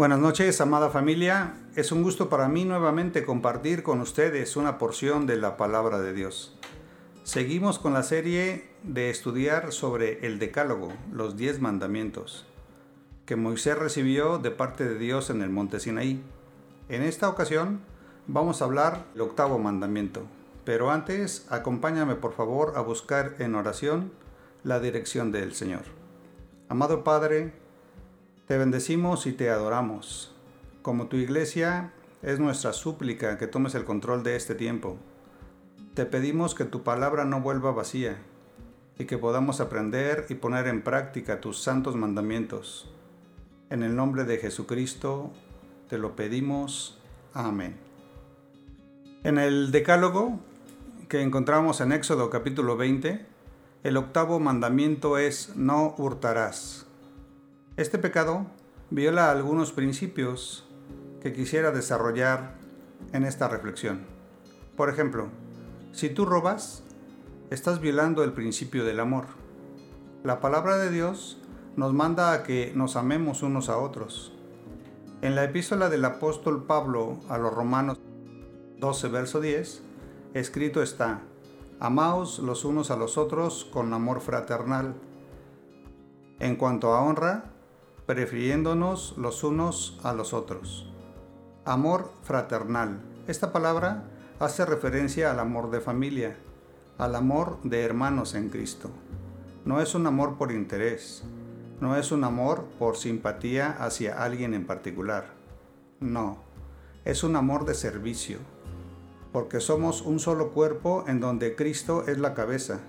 Buenas noches, amada familia. Es un gusto para mí nuevamente compartir con ustedes una porción de la palabra de Dios. Seguimos con la serie de estudiar sobre el Decálogo, los diez mandamientos, que Moisés recibió de parte de Dios en el monte Sinaí. En esta ocasión vamos a hablar del octavo mandamiento, pero antes acompáñame por favor a buscar en oración la dirección del Señor. Amado Padre, te bendecimos y te adoramos. Como tu iglesia, es nuestra súplica que tomes el control de este tiempo. Te pedimos que tu palabra no vuelva vacía y que podamos aprender y poner en práctica tus santos mandamientos. En el nombre de Jesucristo te lo pedimos. Amén. En el Decálogo que encontramos en Éxodo capítulo 20, el octavo mandamiento es no hurtarás. Este pecado viola algunos principios que quisiera desarrollar en esta reflexión. Por ejemplo, si tú robas, estás violando el principio del amor. La palabra de Dios nos manda a que nos amemos unos a otros. En la epístola del apóstol Pablo a los Romanos 12, verso 10, escrito está, Amaos los unos a los otros con amor fraternal. En cuanto a honra, prefiriéndonos los unos a los otros. Amor fraternal. Esta palabra hace referencia al amor de familia, al amor de hermanos en Cristo. No es un amor por interés, no es un amor por simpatía hacia alguien en particular. No, es un amor de servicio, porque somos un solo cuerpo en donde Cristo es la cabeza.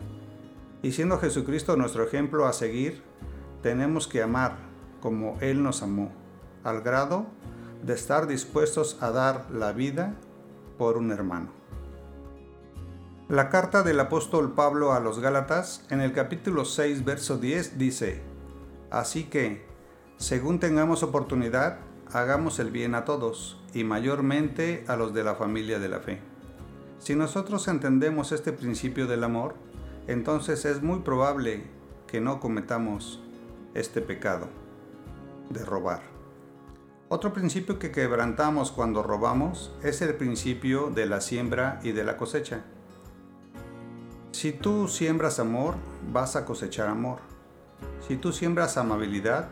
Y siendo Jesucristo nuestro ejemplo a seguir, tenemos que amar como Él nos amó, al grado de estar dispuestos a dar la vida por un hermano. La carta del apóstol Pablo a los Gálatas en el capítulo 6, verso 10 dice, Así que, según tengamos oportunidad, hagamos el bien a todos, y mayormente a los de la familia de la fe. Si nosotros entendemos este principio del amor, entonces es muy probable que no cometamos este pecado de robar. Otro principio que quebrantamos cuando robamos es el principio de la siembra y de la cosecha. Si tú siembras amor, vas a cosechar amor. Si tú siembras amabilidad,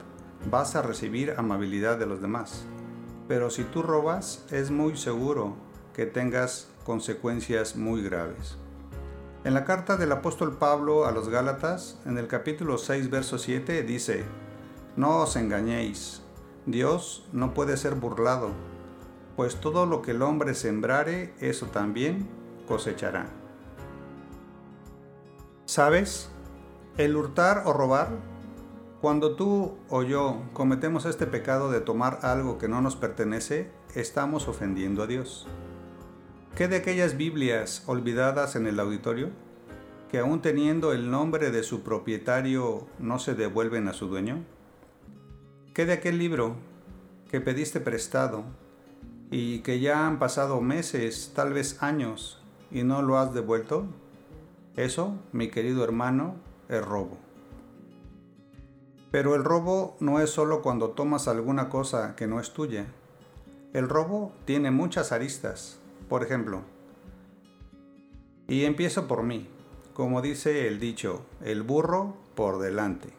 vas a recibir amabilidad de los demás. Pero si tú robas, es muy seguro que tengas consecuencias muy graves. En la carta del apóstol Pablo a los Gálatas, en el capítulo 6, verso 7, dice, no os engañéis, Dios no puede ser burlado, pues todo lo que el hombre sembrare, eso también cosechará. ¿Sabes? El hurtar o robar, cuando tú o yo cometemos este pecado de tomar algo que no nos pertenece, estamos ofendiendo a Dios. ¿Qué de aquellas Biblias olvidadas en el auditorio, que aún teniendo el nombre de su propietario no se devuelven a su dueño? ¿Qué de aquel libro que pediste prestado y que ya han pasado meses, tal vez años, y no lo has devuelto? Eso, mi querido hermano, es robo. Pero el robo no es solo cuando tomas alguna cosa que no es tuya. El robo tiene muchas aristas. Por ejemplo, y empiezo por mí, como dice el dicho, el burro por delante.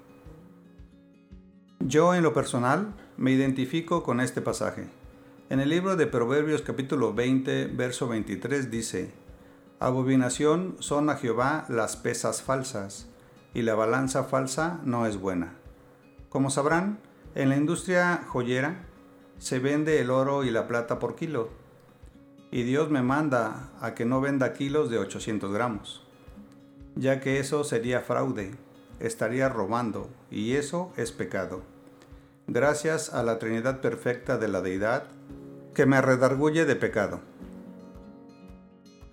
Yo en lo personal me identifico con este pasaje. En el libro de Proverbios capítulo 20, verso 23 dice, Abominación son a Jehová las pesas falsas, y la balanza falsa no es buena. Como sabrán, en la industria joyera se vende el oro y la plata por kilo, y Dios me manda a que no venda kilos de 800 gramos, ya que eso sería fraude estaría robando, y eso es pecado. Gracias a la Trinidad perfecta de la Deidad, que me redarguye de pecado.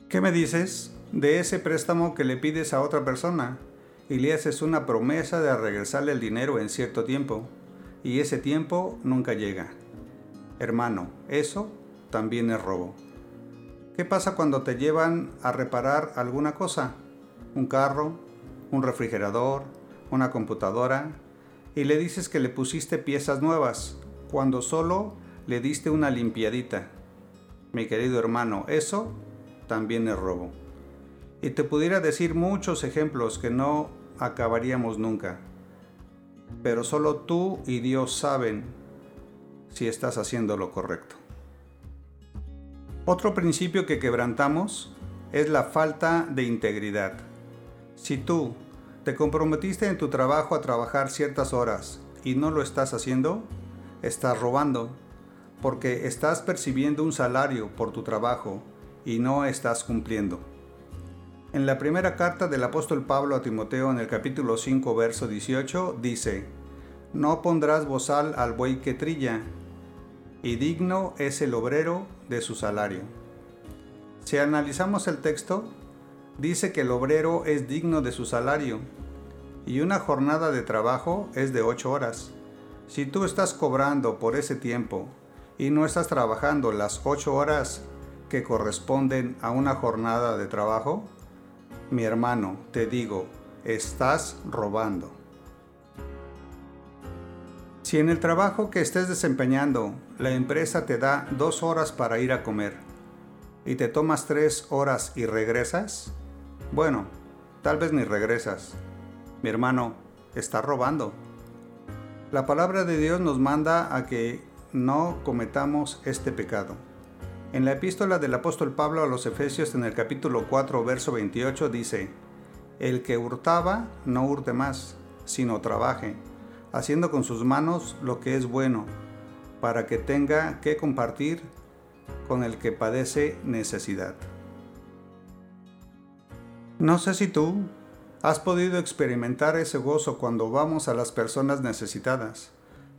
¿Qué me dices de ese préstamo que le pides a otra persona y le haces una promesa de regresarle el dinero en cierto tiempo, y ese tiempo nunca llega? Hermano, eso también es robo. ¿Qué pasa cuando te llevan a reparar alguna cosa? Un carro, un refrigerador, una computadora y le dices que le pusiste piezas nuevas, cuando solo le diste una limpiadita. Mi querido hermano, eso también es robo. Y te pudiera decir muchos ejemplos que no acabaríamos nunca. Pero solo tú y Dios saben si estás haciendo lo correcto. Otro principio que quebrantamos es la falta de integridad. Si tú te comprometiste en tu trabajo a trabajar ciertas horas y no lo estás haciendo, estás robando, porque estás percibiendo un salario por tu trabajo y no estás cumpliendo. En la primera carta del apóstol Pablo a Timoteo en el capítulo 5 verso 18 dice, No pondrás bozal al buey que trilla, y digno es el obrero de su salario. Si analizamos el texto, dice que el obrero es digno de su salario, y una jornada de trabajo es de 8 horas. Si tú estás cobrando por ese tiempo y no estás trabajando las 8 horas que corresponden a una jornada de trabajo, mi hermano, te digo, estás robando. Si en el trabajo que estés desempeñando la empresa te da dos horas para ir a comer y te tomas tres horas y regresas, bueno, tal vez ni regresas. Mi hermano, estás robando. La palabra de Dios nos manda a que no cometamos este pecado. En la epístola del apóstol Pablo a los Efesios en el capítulo 4, verso 28 dice, El que hurtaba, no hurte más, sino trabaje, haciendo con sus manos lo que es bueno, para que tenga que compartir con el que padece necesidad. No sé si tú has podido experimentar ese gozo cuando vamos a las personas necesitadas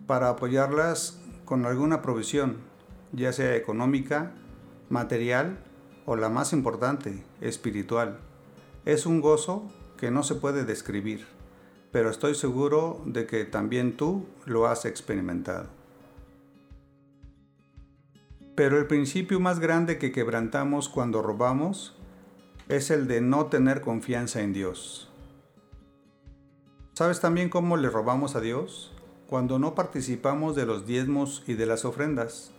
para apoyarlas con alguna provisión, ya sea económica, material o la más importante, espiritual. Es un gozo que no se puede describir, pero estoy seguro de que también tú lo has experimentado. Pero el principio más grande que quebrantamos cuando robamos es el de no tener confianza en Dios. ¿Sabes también cómo le robamos a Dios? Cuando no participamos de los diezmos y de las ofrendas.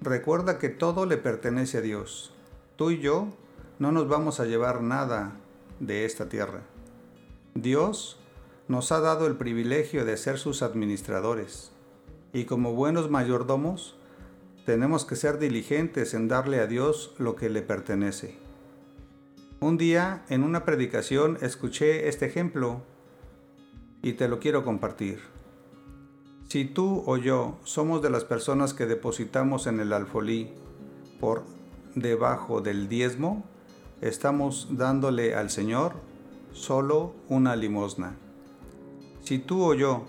Recuerda que todo le pertenece a Dios. Tú y yo no nos vamos a llevar nada de esta tierra. Dios nos ha dado el privilegio de ser sus administradores y como buenos mayordomos tenemos que ser diligentes en darle a Dios lo que le pertenece. Un día en una predicación escuché este ejemplo y te lo quiero compartir. Si tú o yo somos de las personas que depositamos en el alfolí por debajo del diezmo, estamos dándole al Señor solo una limosna. Si tú o yo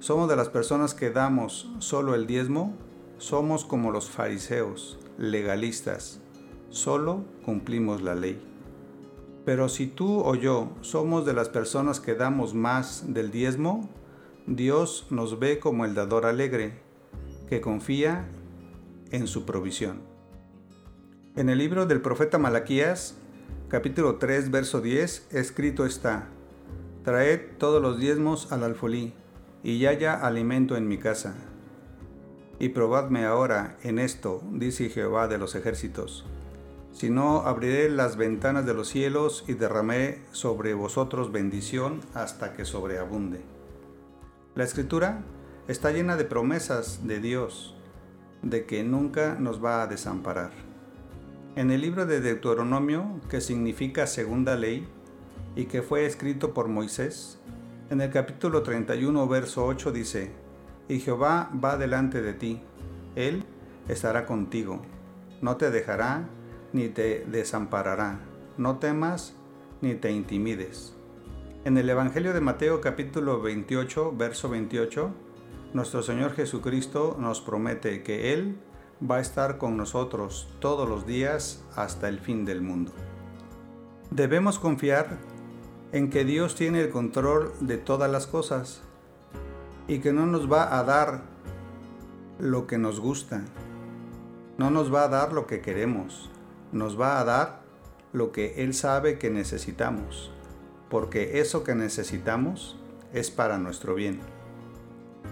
somos de las personas que damos solo el diezmo, somos como los fariseos, legalistas, solo cumplimos la ley. Pero si tú o yo somos de las personas que damos más del diezmo, Dios nos ve como el dador alegre, que confía en su provisión. En el libro del profeta Malaquías, capítulo 3, verso 10, escrito está, Traed todos los diezmos al alfolí, y haya alimento en mi casa. Y probadme ahora en esto, dice Jehová de los ejércitos, si no abriré las ventanas de los cielos y derramé sobre vosotros bendición hasta que sobreabunde. La escritura está llena de promesas de Dios, de que nunca nos va a desamparar. En el libro de Deuteronomio, que significa segunda ley, y que fue escrito por Moisés, en el capítulo 31, verso 8 dice, Y Jehová va delante de ti, Él estará contigo, no te dejará ni te desamparará, no temas ni te intimides. En el Evangelio de Mateo capítulo 28, verso 28, nuestro Señor Jesucristo nos promete que Él va a estar con nosotros todos los días hasta el fin del mundo. Debemos confiar en que Dios tiene el control de todas las cosas y que no nos va a dar lo que nos gusta, no nos va a dar lo que queremos, nos va a dar lo que Él sabe que necesitamos porque eso que necesitamos es para nuestro bien.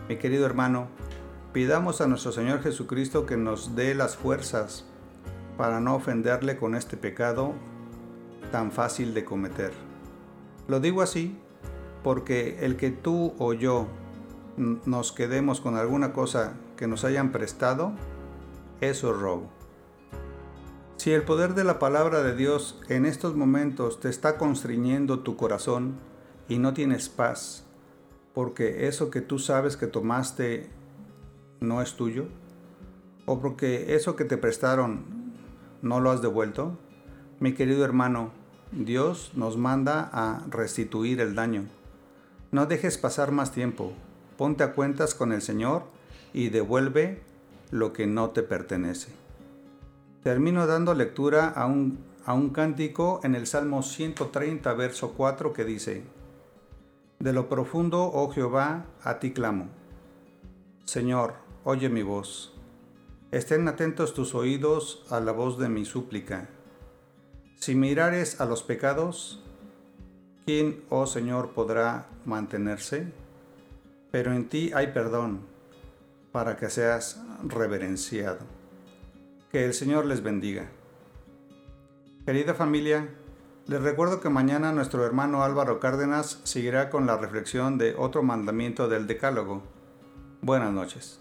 Mi querido hermano, Pidamos a nuestro Señor Jesucristo que nos dé las fuerzas para no ofenderle con este pecado tan fácil de cometer. Lo digo así porque el que tú o yo nos quedemos con alguna cosa que nos hayan prestado, eso es robo. Si el poder de la palabra de Dios en estos momentos te está constriñendo tu corazón y no tienes paz, porque eso que tú sabes que tomaste no es tuyo, o porque eso que te prestaron no lo has devuelto, mi querido hermano, Dios nos manda a restituir el daño. No dejes pasar más tiempo, ponte a cuentas con el Señor y devuelve lo que no te pertenece. Termino dando lectura a un, cántico en el Salmo 130, verso 4, que dice, De lo profundo, oh Jehová, a ti clamo. Señor, oye mi voz. Estén atentos tus oídos a la voz de mi súplica. Si mirares a los pecados, ¿quién, oh Señor, podrá mantenerse? Pero en ti hay perdón para que seas reverenciado. Que el Señor les bendiga. Querida familia, les recuerdo que mañana nuestro hermano Álvaro Cárdenas seguirá con la reflexión de otro mandamiento del Decálogo. Buenas noches.